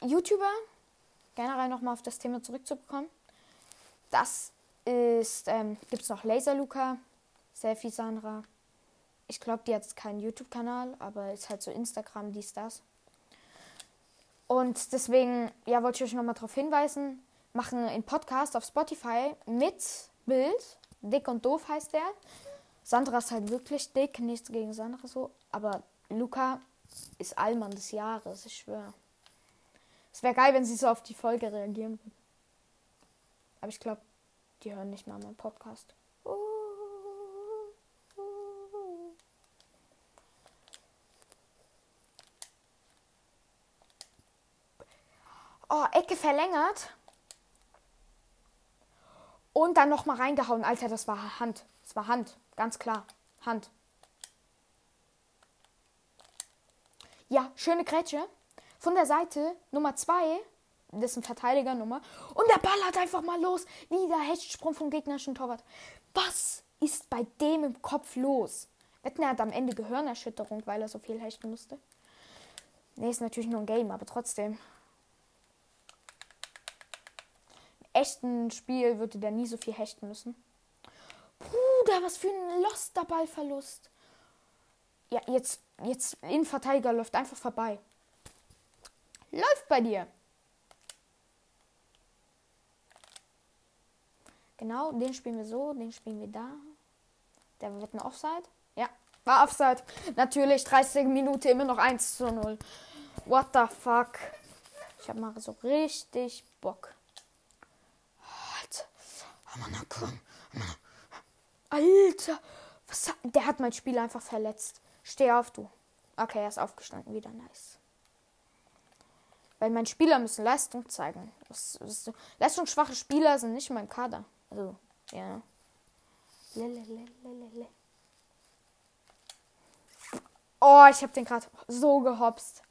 YouTuber, generell nochmal auf das Thema zurückzubekommen. Das ist, ähm, gibt es noch Laser Luca, Selfie Sandra. Ich glaube, die hat keinen YouTube-Kanal, aber ist halt so Instagram, dies, das. Und deswegen, ja, wollte ich euch nochmal darauf hinweisen, machen einen Podcast auf Spotify mit Bild. Dick und doof heißt der. Sandra ist halt wirklich dick, nichts gegen Sandra so. Aber Luca ist Allmann des Jahres, ich schwöre. Es wäre geil, wenn sie so auf die Folge reagieren würden. Aber ich glaube, die hören nicht mal meinen Podcast. Oh, Ecke verlängert. Und dann nochmal reingehauen. Alter, das war Hand. Das war Hand. Ganz klar. Hand. Ja, schöne Grätsche. Von der Seite Nummer 2. Das ist ein Verteidigernummer. Und der Ball hat einfach mal los. Wieder Hechtsprung vom gegnerischen Torwart. Was ist bei dem im Kopf los? Wetten, er hat am Ende Gehirnerschütterung, weil er so viel hechten musste. Nee, ist natürlich nur ein Game, aber trotzdem. Echten Spiel würde der nie so viel hechten müssen. Bruder, was für ein loster Ballverlust. Ja, jetzt, jetzt Innenverteidiger läuft einfach vorbei. Läuft bei dir. Genau, den spielen wir so, den spielen wir da. Der wird ein Offside. Ja, war Offside. Natürlich, 30 Minuten immer noch 1 zu 0. What the fuck? Ich hab mal so richtig Bock. Alter, was hat, der hat mein Spiel einfach verletzt. Steh auf, du. Okay, er ist aufgestanden, wieder nice. Weil meine Spieler müssen Leistung zeigen. Das, das, leistungsschwache Spieler sind nicht in meinem Kader. Also, ja. Oh, ich habe den gerade so gehopst.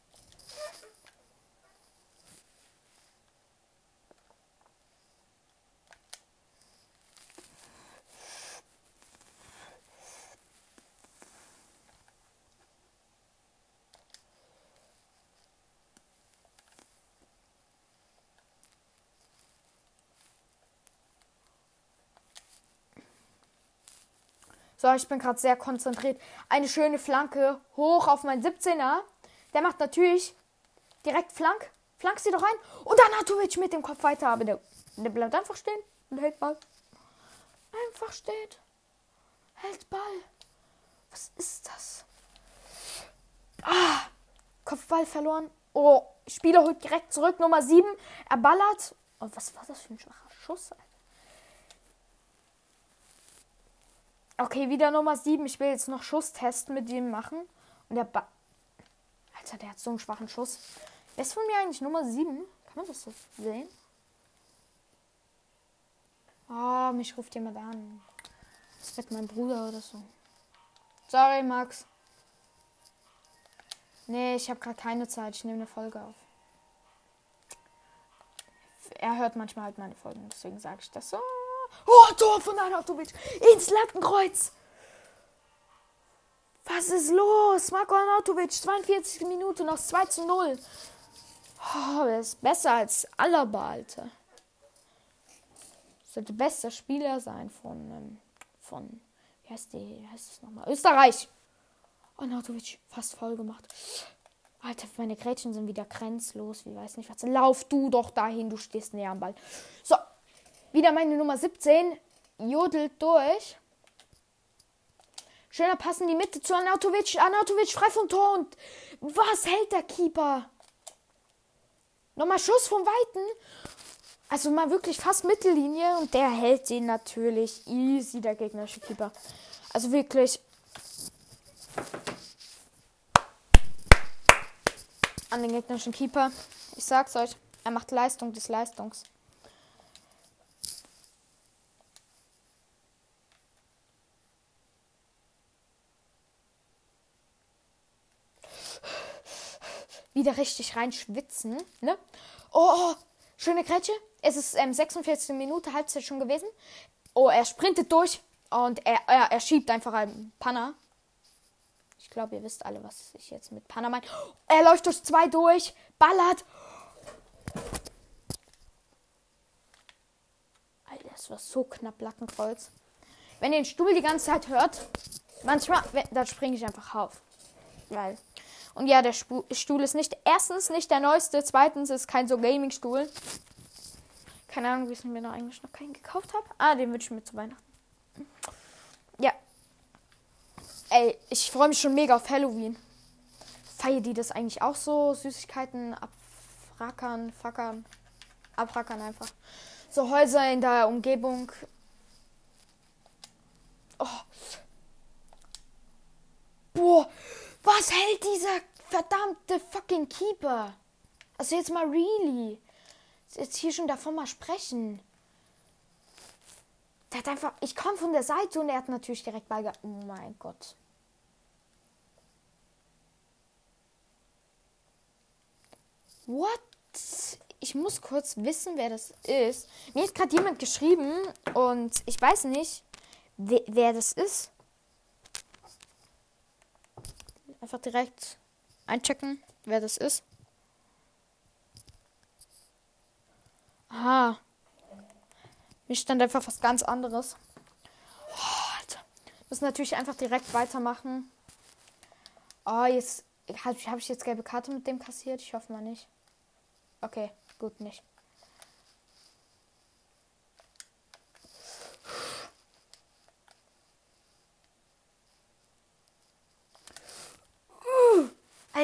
So, ich bin gerade sehr konzentriert. Eine schöne Flanke hoch auf meinen 17er. Der macht natürlich direkt Flank. Flank sie doch rein. Und dann Anatovic mit dem Kopf weiter. Aber der, der bleibt einfach stehen und hält Ball. Einfach steht. Hält Ball. Was ist das? Ah, Kopfball verloren. Oh, Spieler holt direkt zurück. Nummer 7. Er ballert. Und oh, was war das für ein schwacher Schuss? Alter? Okay, wieder Nummer 7. Ich will jetzt noch Schusstest mit dem machen. Und der ba Alter, der hat so einen schwachen Schuss. Wer ist von mir eigentlich Nummer 7? Kann man das so sehen? Oh, mich ruft jemand an. Das wird mein Bruder oder so. Sorry, Max. Nee, ich habe gerade keine Zeit. Ich nehme eine Folge auf. Er hört manchmal halt meine Folgen, deswegen sage ich das so. Oh, Tor von Arnautovic ins Lattenkreuz. Was ist los? Marco Arnautovic, 42 Minuten noch 2 zu 0. Oh, er ist besser als Alaba, Alter. Sollte bester Spieler sein von, ähm, von, wie heißt die, heißt das nochmal? Österreich. Arnautovic, fast voll gemacht. Alter, meine Grätschen sind wieder grenzlos. Wie weiß nicht was. Lauf du doch dahin, du stehst näher am Ball. So, wieder meine Nummer 17. Jodelt durch. Schöner Pass in die Mitte zu Anatovic. Anatovic frei vom Tor. Und was hält der Keeper? Nochmal Schuss vom Weiten. Also mal wirklich fast Mittellinie. Und der hält den natürlich easy, der gegnerische Keeper. Also wirklich. An den gegnerischen Keeper. Ich sag's euch. Er macht Leistung des Leistungs. Wieder richtig reinschwitzen. Ne? Oh, oh, schöne Grätsche. Es ist ähm, 46 Minuten Halbzeit schon gewesen. Oh, er sprintet durch und er, er, er schiebt einfach einen Panner. Ich glaube, ihr wisst alle, was ich jetzt mit Panner meine. Er läuft durch zwei durch, ballert. Alter, das war so knapp Lattenkreuz. Wenn ihr den Stuhl die ganze Zeit hört, manchmal, dann springe ich einfach auf. Weil und ja, der Stuhl ist nicht, erstens nicht der neueste, zweitens ist kein so Gaming-Stuhl. Keine Ahnung, wie ich mir noch eigentlich noch keinen gekauft habe. Ah, den wünsche ich mir zu Weihnachten. Ja. Ey, ich freue mich schon mega auf Halloween. Feiern die das eigentlich auch so? Süßigkeiten abfrackern, fackern, abrackern einfach. So Häuser in der Umgebung. Oh. Boah, was hält dieser verdammte fucking Keeper? Also jetzt mal really. Jetzt hier schon davon mal sprechen. Der hat einfach. Ich komme von der Seite und er hat natürlich direkt Ball Oh mein Gott. What? Ich muss kurz wissen, wer das ist. Mir hat gerade jemand geschrieben und ich weiß nicht, wer, wer das ist. Einfach direkt einchecken, wer das ist. Aha. Mir stand einfach was ganz anderes. Oh, Alter. Müssen natürlich einfach direkt weitermachen. Oh, jetzt habe hab ich jetzt gelbe Karte mit dem kassiert. Ich hoffe mal nicht. Okay, gut nicht.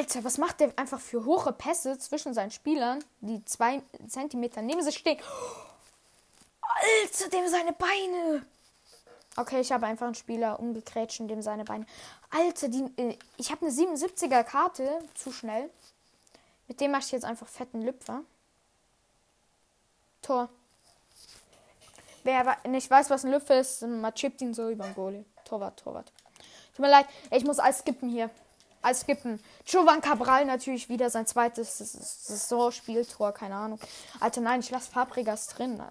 Alter, was macht der einfach für hohe Pässe zwischen seinen Spielern, die zwei Zentimeter neben sich stehen? Alter, dem seine Beine. Okay, ich habe einfach einen Spieler umgekrätscht, dem seine Beine. Alter, die, äh, ich habe eine 77er Karte, zu schnell. Mit dem mache ich jetzt einfach fetten Lüpfer. Tor. Wer nicht weiß, was ein Lüpfer ist, man chippt ihn so über den Goalie. Torwart, Torwart. Tut mir leid, ich muss alles skippen hier. Alles skippen. Jovan Cabral natürlich wieder sein zweites Saisonspieltor, keine Ahnung. Alter, nein, ich lasse Fabregas drin.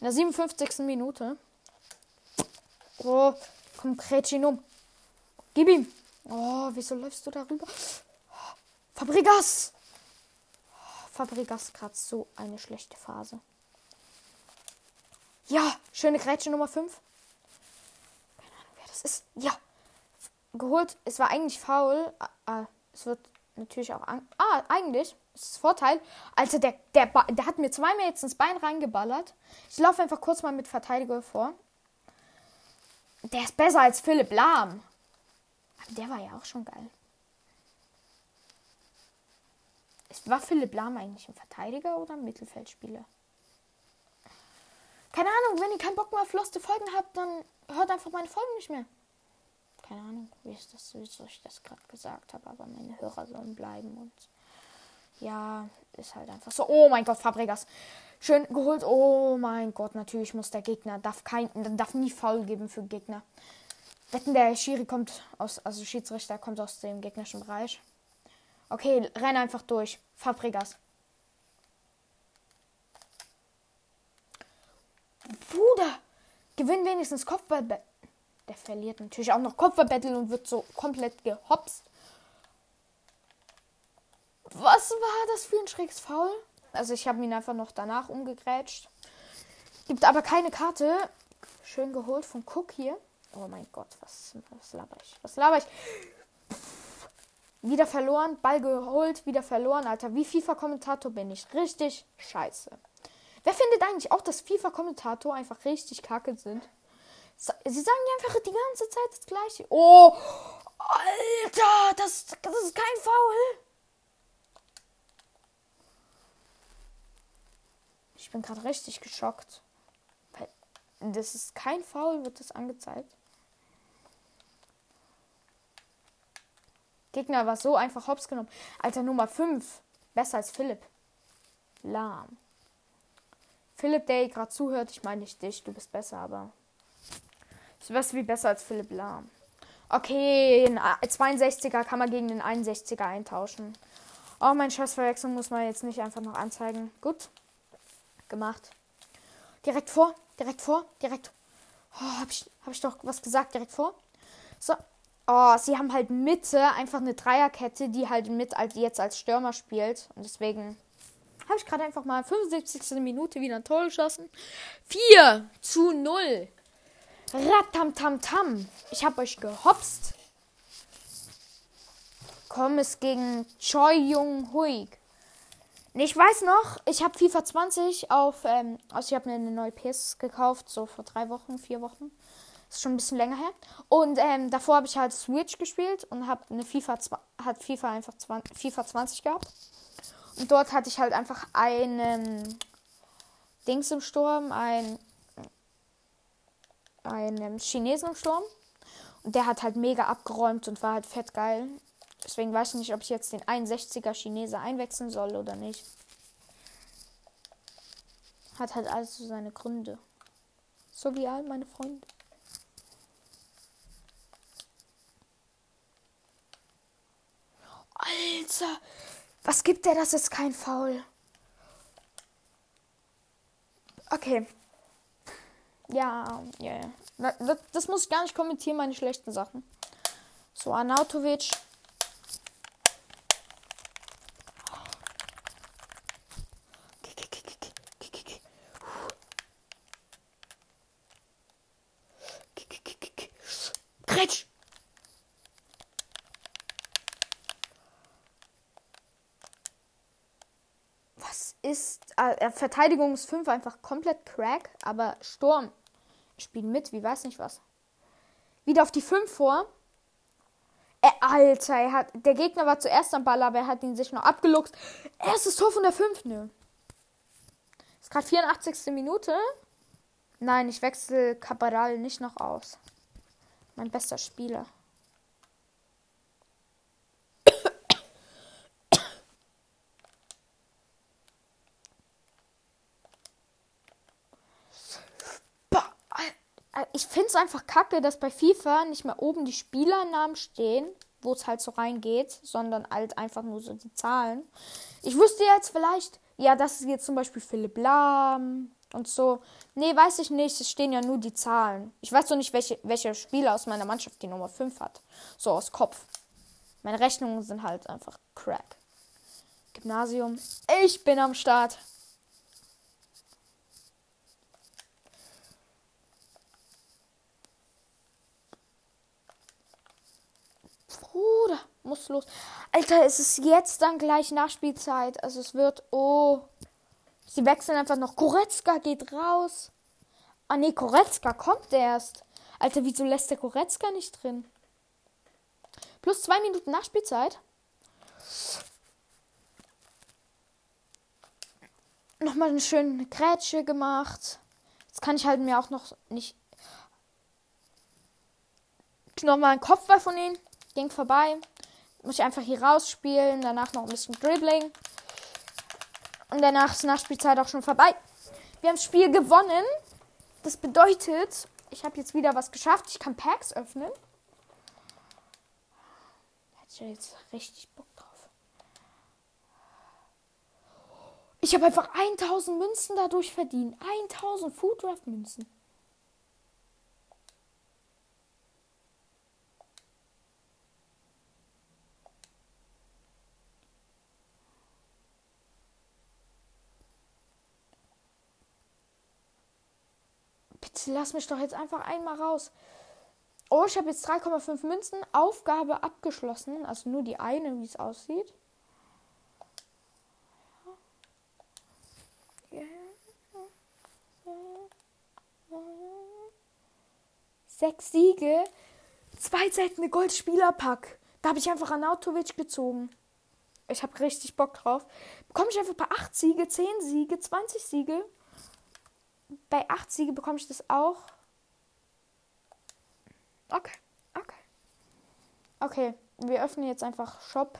In der 57. Minute. Oh, komm, kretsch ihn um. Gib ihm. Oh, wieso läufst du darüber? Fabregas! Fabregas gerade so eine schlechte Phase. Ja, schöne Grätsche Nummer 5. Keine Ahnung, wer das ist. Ja. Geholt. Es war eigentlich faul. Ah, es wird natürlich auch. Ah, eigentlich. Das ist Vorteil. Also der, der, der hat mir zweimal jetzt ins Bein reingeballert. Ich laufe einfach kurz mal mit Verteidiger vor. Der ist besser als Philipp Lahm. Aber der war ja auch schon geil. War Philipp Lahm eigentlich ein Verteidiger oder ein Mittelfeldspieler? Keine Ahnung, wenn ihr keinen Bock mehr auf loste Folgen habt, dann hört einfach meine Folgen nicht mehr. Keine Ahnung, wie, ist das, wieso ich das gerade gesagt habe, aber meine Hörer sollen bleiben und ja, ist halt einfach so. Oh mein Gott, Fabregas. Schön geholt. Oh mein Gott, natürlich muss der Gegner, darf kein, darf nie faul geben für Gegner. Wetten, der Schiri kommt aus, also Schiedsrichter kommt aus dem gegnerischen Bereich. Okay, renn einfach durch. Fabregas. Bruder, gewinn wenigstens Kopfball. Der verliert natürlich auch noch Kopfballbattle und wird so komplett gehopst. Was war das für ein schräges Foul? Also ich habe ihn einfach noch danach umgegrätscht. Gibt aber keine Karte. Schön geholt von Cook hier. Oh mein Gott, was, was laber ich? Was laber ich? Wieder verloren, Ball geholt, wieder verloren. Alter, wie FIFA-Kommentator bin ich? Richtig scheiße. Wer findet eigentlich auch, dass FIFA-Kommentator einfach richtig kacke sind? Sie sagen einfach die ganze Zeit das Gleiche. Oh, Alter, das, das ist kein Foul. Ich bin gerade richtig geschockt. Das ist kein Foul, wird das angezeigt. Gegner war so einfach hops genommen. Alter, Nummer 5. Besser als Philipp. Lahm. Philipp, der gerade zuhört, ich meine nicht dich, du bist besser, aber. Du wirst wie besser als Philipp Lahm. Okay, ein 62er kann man gegen den 61er eintauschen. Oh, mein Scheißverwechslung muss man jetzt nicht einfach noch anzeigen. Gut. Gemacht. Direkt vor, direkt vor, direkt. Oh, hab ich, hab ich doch was gesagt, direkt vor. So, Oh, sie haben halt Mitte einfach eine Dreierkette, die halt mit als jetzt als Stürmer spielt. Und deswegen habe ich gerade einfach mal 75. Minute wieder ein Tor geschossen. 4 zu 0. Ratamtamtam. Ich habe euch gehopst. Komm es gegen Choi Jung Hui. Ich weiß noch, ich habe FIFA 20 auf, ähm, also ich habe mir eine neue PS gekauft, so vor drei Wochen, vier Wochen. Ist schon ein bisschen länger her. Und ähm, davor habe ich halt Switch gespielt und habe eine FIFA, hat FIFA einfach 20, FIFA 20 gehabt. Und dort hatte ich halt einfach einen Dings im Sturm, ein, einen Chinesen im Sturm. Und der hat halt mega abgeräumt und war halt fett geil. Deswegen weiß ich nicht, ob ich jetzt den 61er Chinese einwechseln soll oder nicht. Hat halt alles so seine Gründe. So wie all meine Freunde. Alter, was gibt der? Das ist kein Foul. Okay. Ja, ja, yeah. das, das, muss ich gar nicht kommentieren, meine schlechten Sachen. So, Arnautovic. Äh, Verteidigung ist 5 einfach komplett crack, aber Sturm spielt mit, wie weiß nicht was. Wieder auf die 5 vor. Äh, Alter, er hat, der Gegner war zuerst am Ball, aber er hat ihn sich noch abgeluchst. Erstes Tor von der 5, ne? Ist gerade 84. Minute. Nein, ich wechsle Cabral nicht noch aus. Mein bester Spieler. Ich finde es einfach kacke, dass bei FIFA nicht mehr oben die Spielernamen stehen, wo es halt so reingeht, sondern halt einfach nur so die Zahlen. Ich wüsste jetzt vielleicht, ja, das ist jetzt zum Beispiel Philipp Lahm und so. Nee, weiß ich nicht. Es stehen ja nur die Zahlen. Ich weiß doch nicht, welche, welcher Spieler aus meiner Mannschaft die Nummer 5 hat. So aus Kopf. Meine Rechnungen sind halt einfach crack. Gymnasium. Ich bin am Start. Bruder, muss los. Alter, es ist jetzt dann gleich Nachspielzeit. Also es wird. Oh. Sie wechseln einfach noch. Koretzka geht raus. Ah nee, Koretzka kommt erst. Alter, wieso lässt der Koretzka nicht drin? Plus zwei Minuten Nachspielzeit. Nochmal eine schöne Grätsche gemacht. Jetzt kann ich halt mir auch noch nicht. Nochmal einen Kopfball von ihnen ging vorbei. Muss ich einfach hier rausspielen. Danach noch ein bisschen Dribbling. Und danach ist Nachspielzeit auch schon vorbei. Wir haben das Spiel gewonnen. Das bedeutet, ich habe jetzt wieder was geschafft. Ich kann Packs öffnen. Hätte ich jetzt richtig Bock drauf. Ich habe einfach 1000 Münzen dadurch verdient. 1000 Food Draft Münzen. Bitte lass mich doch jetzt einfach einmal raus. Oh, ich habe jetzt 3,5 Münzen. Aufgabe abgeschlossen. Also nur die eine, wie es aussieht. Sechs Siege. Zwei Seiten Goldspielerpack. Da habe ich einfach Anautovic gezogen. Ich habe richtig Bock drauf. Bekomme ich einfach bei 8 Siege, 10 Siege, 20 Siege bei 8 Siege bekomme ich das auch. Okay, okay. Okay, wir öffnen jetzt einfach Shop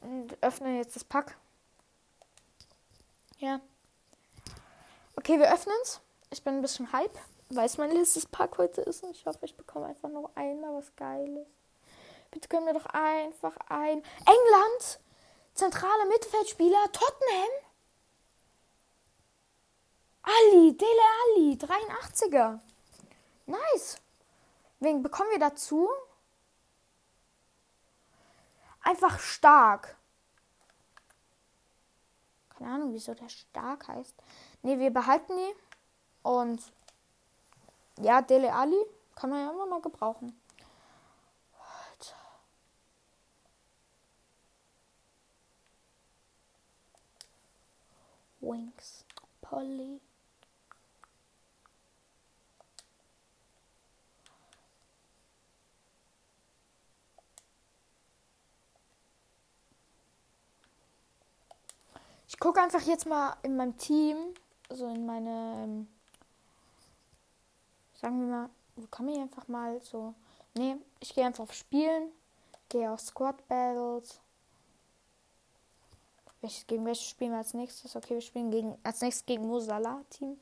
und öffnen jetzt das Pack. Ja. Okay, wir öffnen es. Ich bin ein bisschen hype, weil es mein letztes Pack heute ist und ich hoffe, ich bekomme einfach noch einmal was Geiles. Bitte können wir doch einfach ein. England! Zentrale Mittelfeldspieler Tottenham? Ali, Dele Ali, 83er. Nice. Wen bekommen wir dazu? Einfach stark. Keine Ahnung, wieso der stark heißt. Ne, wir behalten die. Und ja, Dele Ali kann man ja immer mal gebrauchen. Wings. Polly. Ich gucke einfach jetzt mal in meinem Team, also in meine, ähm, sagen wir mal, wir kommen hier einfach mal so. Nee, ich gehe einfach auf Spielen, gehe auf Squad Battles. Welches, gegen welches spielen wir als nächstes? Okay, wir spielen gegen, als nächstes gegen Mosala Team.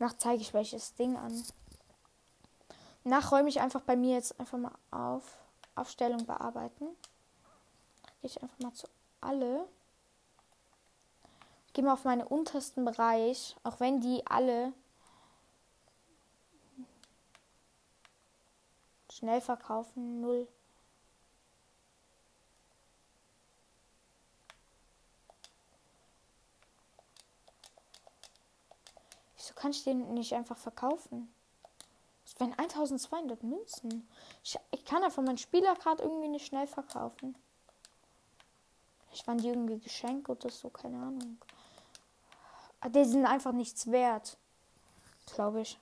Nach zeige ich welches Ding an. Nach räume ich einfach bei mir jetzt einfach mal auf. Aufstellung bearbeiten. Gehe ich einfach mal zu alle gehe mal auf meinen untersten Bereich, auch wenn die alle schnell verkaufen, null. Wieso kann ich den nicht einfach verkaufen? Das wären 1200 Münzen. Ich, ich kann einfach meinen Spieler gerade irgendwie nicht schnell verkaufen. Ich waren die irgendwie Geschenk oder so, keine Ahnung. Ah, die sind einfach nichts wert. Glaube ich.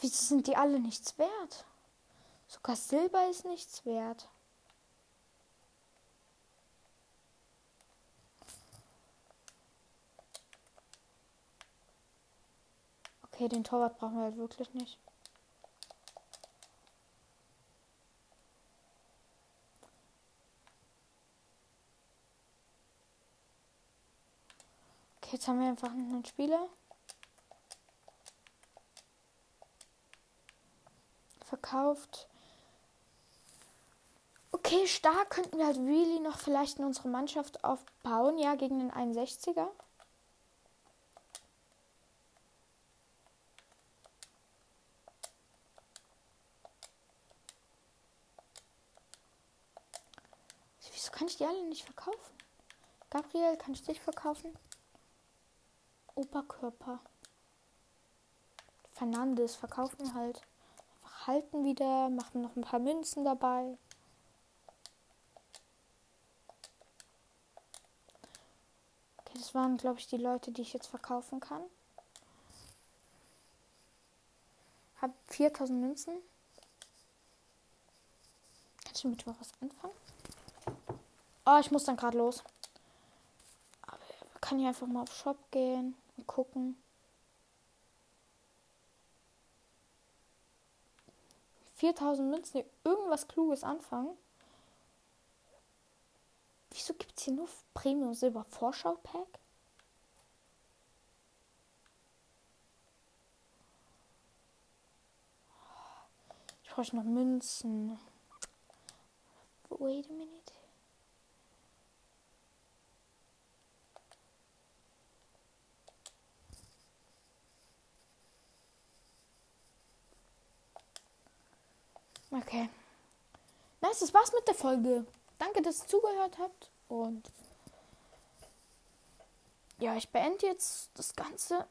Wieso sind die alle nichts wert? Sogar Silber ist nichts wert. Okay, den Torwart brauchen wir halt wirklich nicht. Okay, jetzt haben wir einfach einen Spieler. Verkauft. Okay, stark könnten wir halt really noch vielleicht in unsere Mannschaft aufbauen, ja, gegen den 61er. Wieso kann ich die alle nicht verkaufen? Gabriel, kann ich dich verkaufen? Oberkörper. Fernandes verkaufen halt. Einfach halten wieder, machen noch ein paar Münzen dabei. Das waren, glaube ich, die Leute, die ich jetzt verkaufen kann. Hab 4000 Münzen. Kannst du mit was anfangen? Oh, ich muss dann gerade los. Aber kann ich einfach mal auf Shop gehen und gucken. Viertausend Münzen, irgendwas Kluges anfangen. Wieso gibt es hier nur Premium Silber Vorschau Pack? Ich brauche noch Münzen. Wait a minute. Okay. Nice, das war's mit der Folge. Danke, dass ihr zugehört habt. Und ja, ich beende jetzt das Ganze.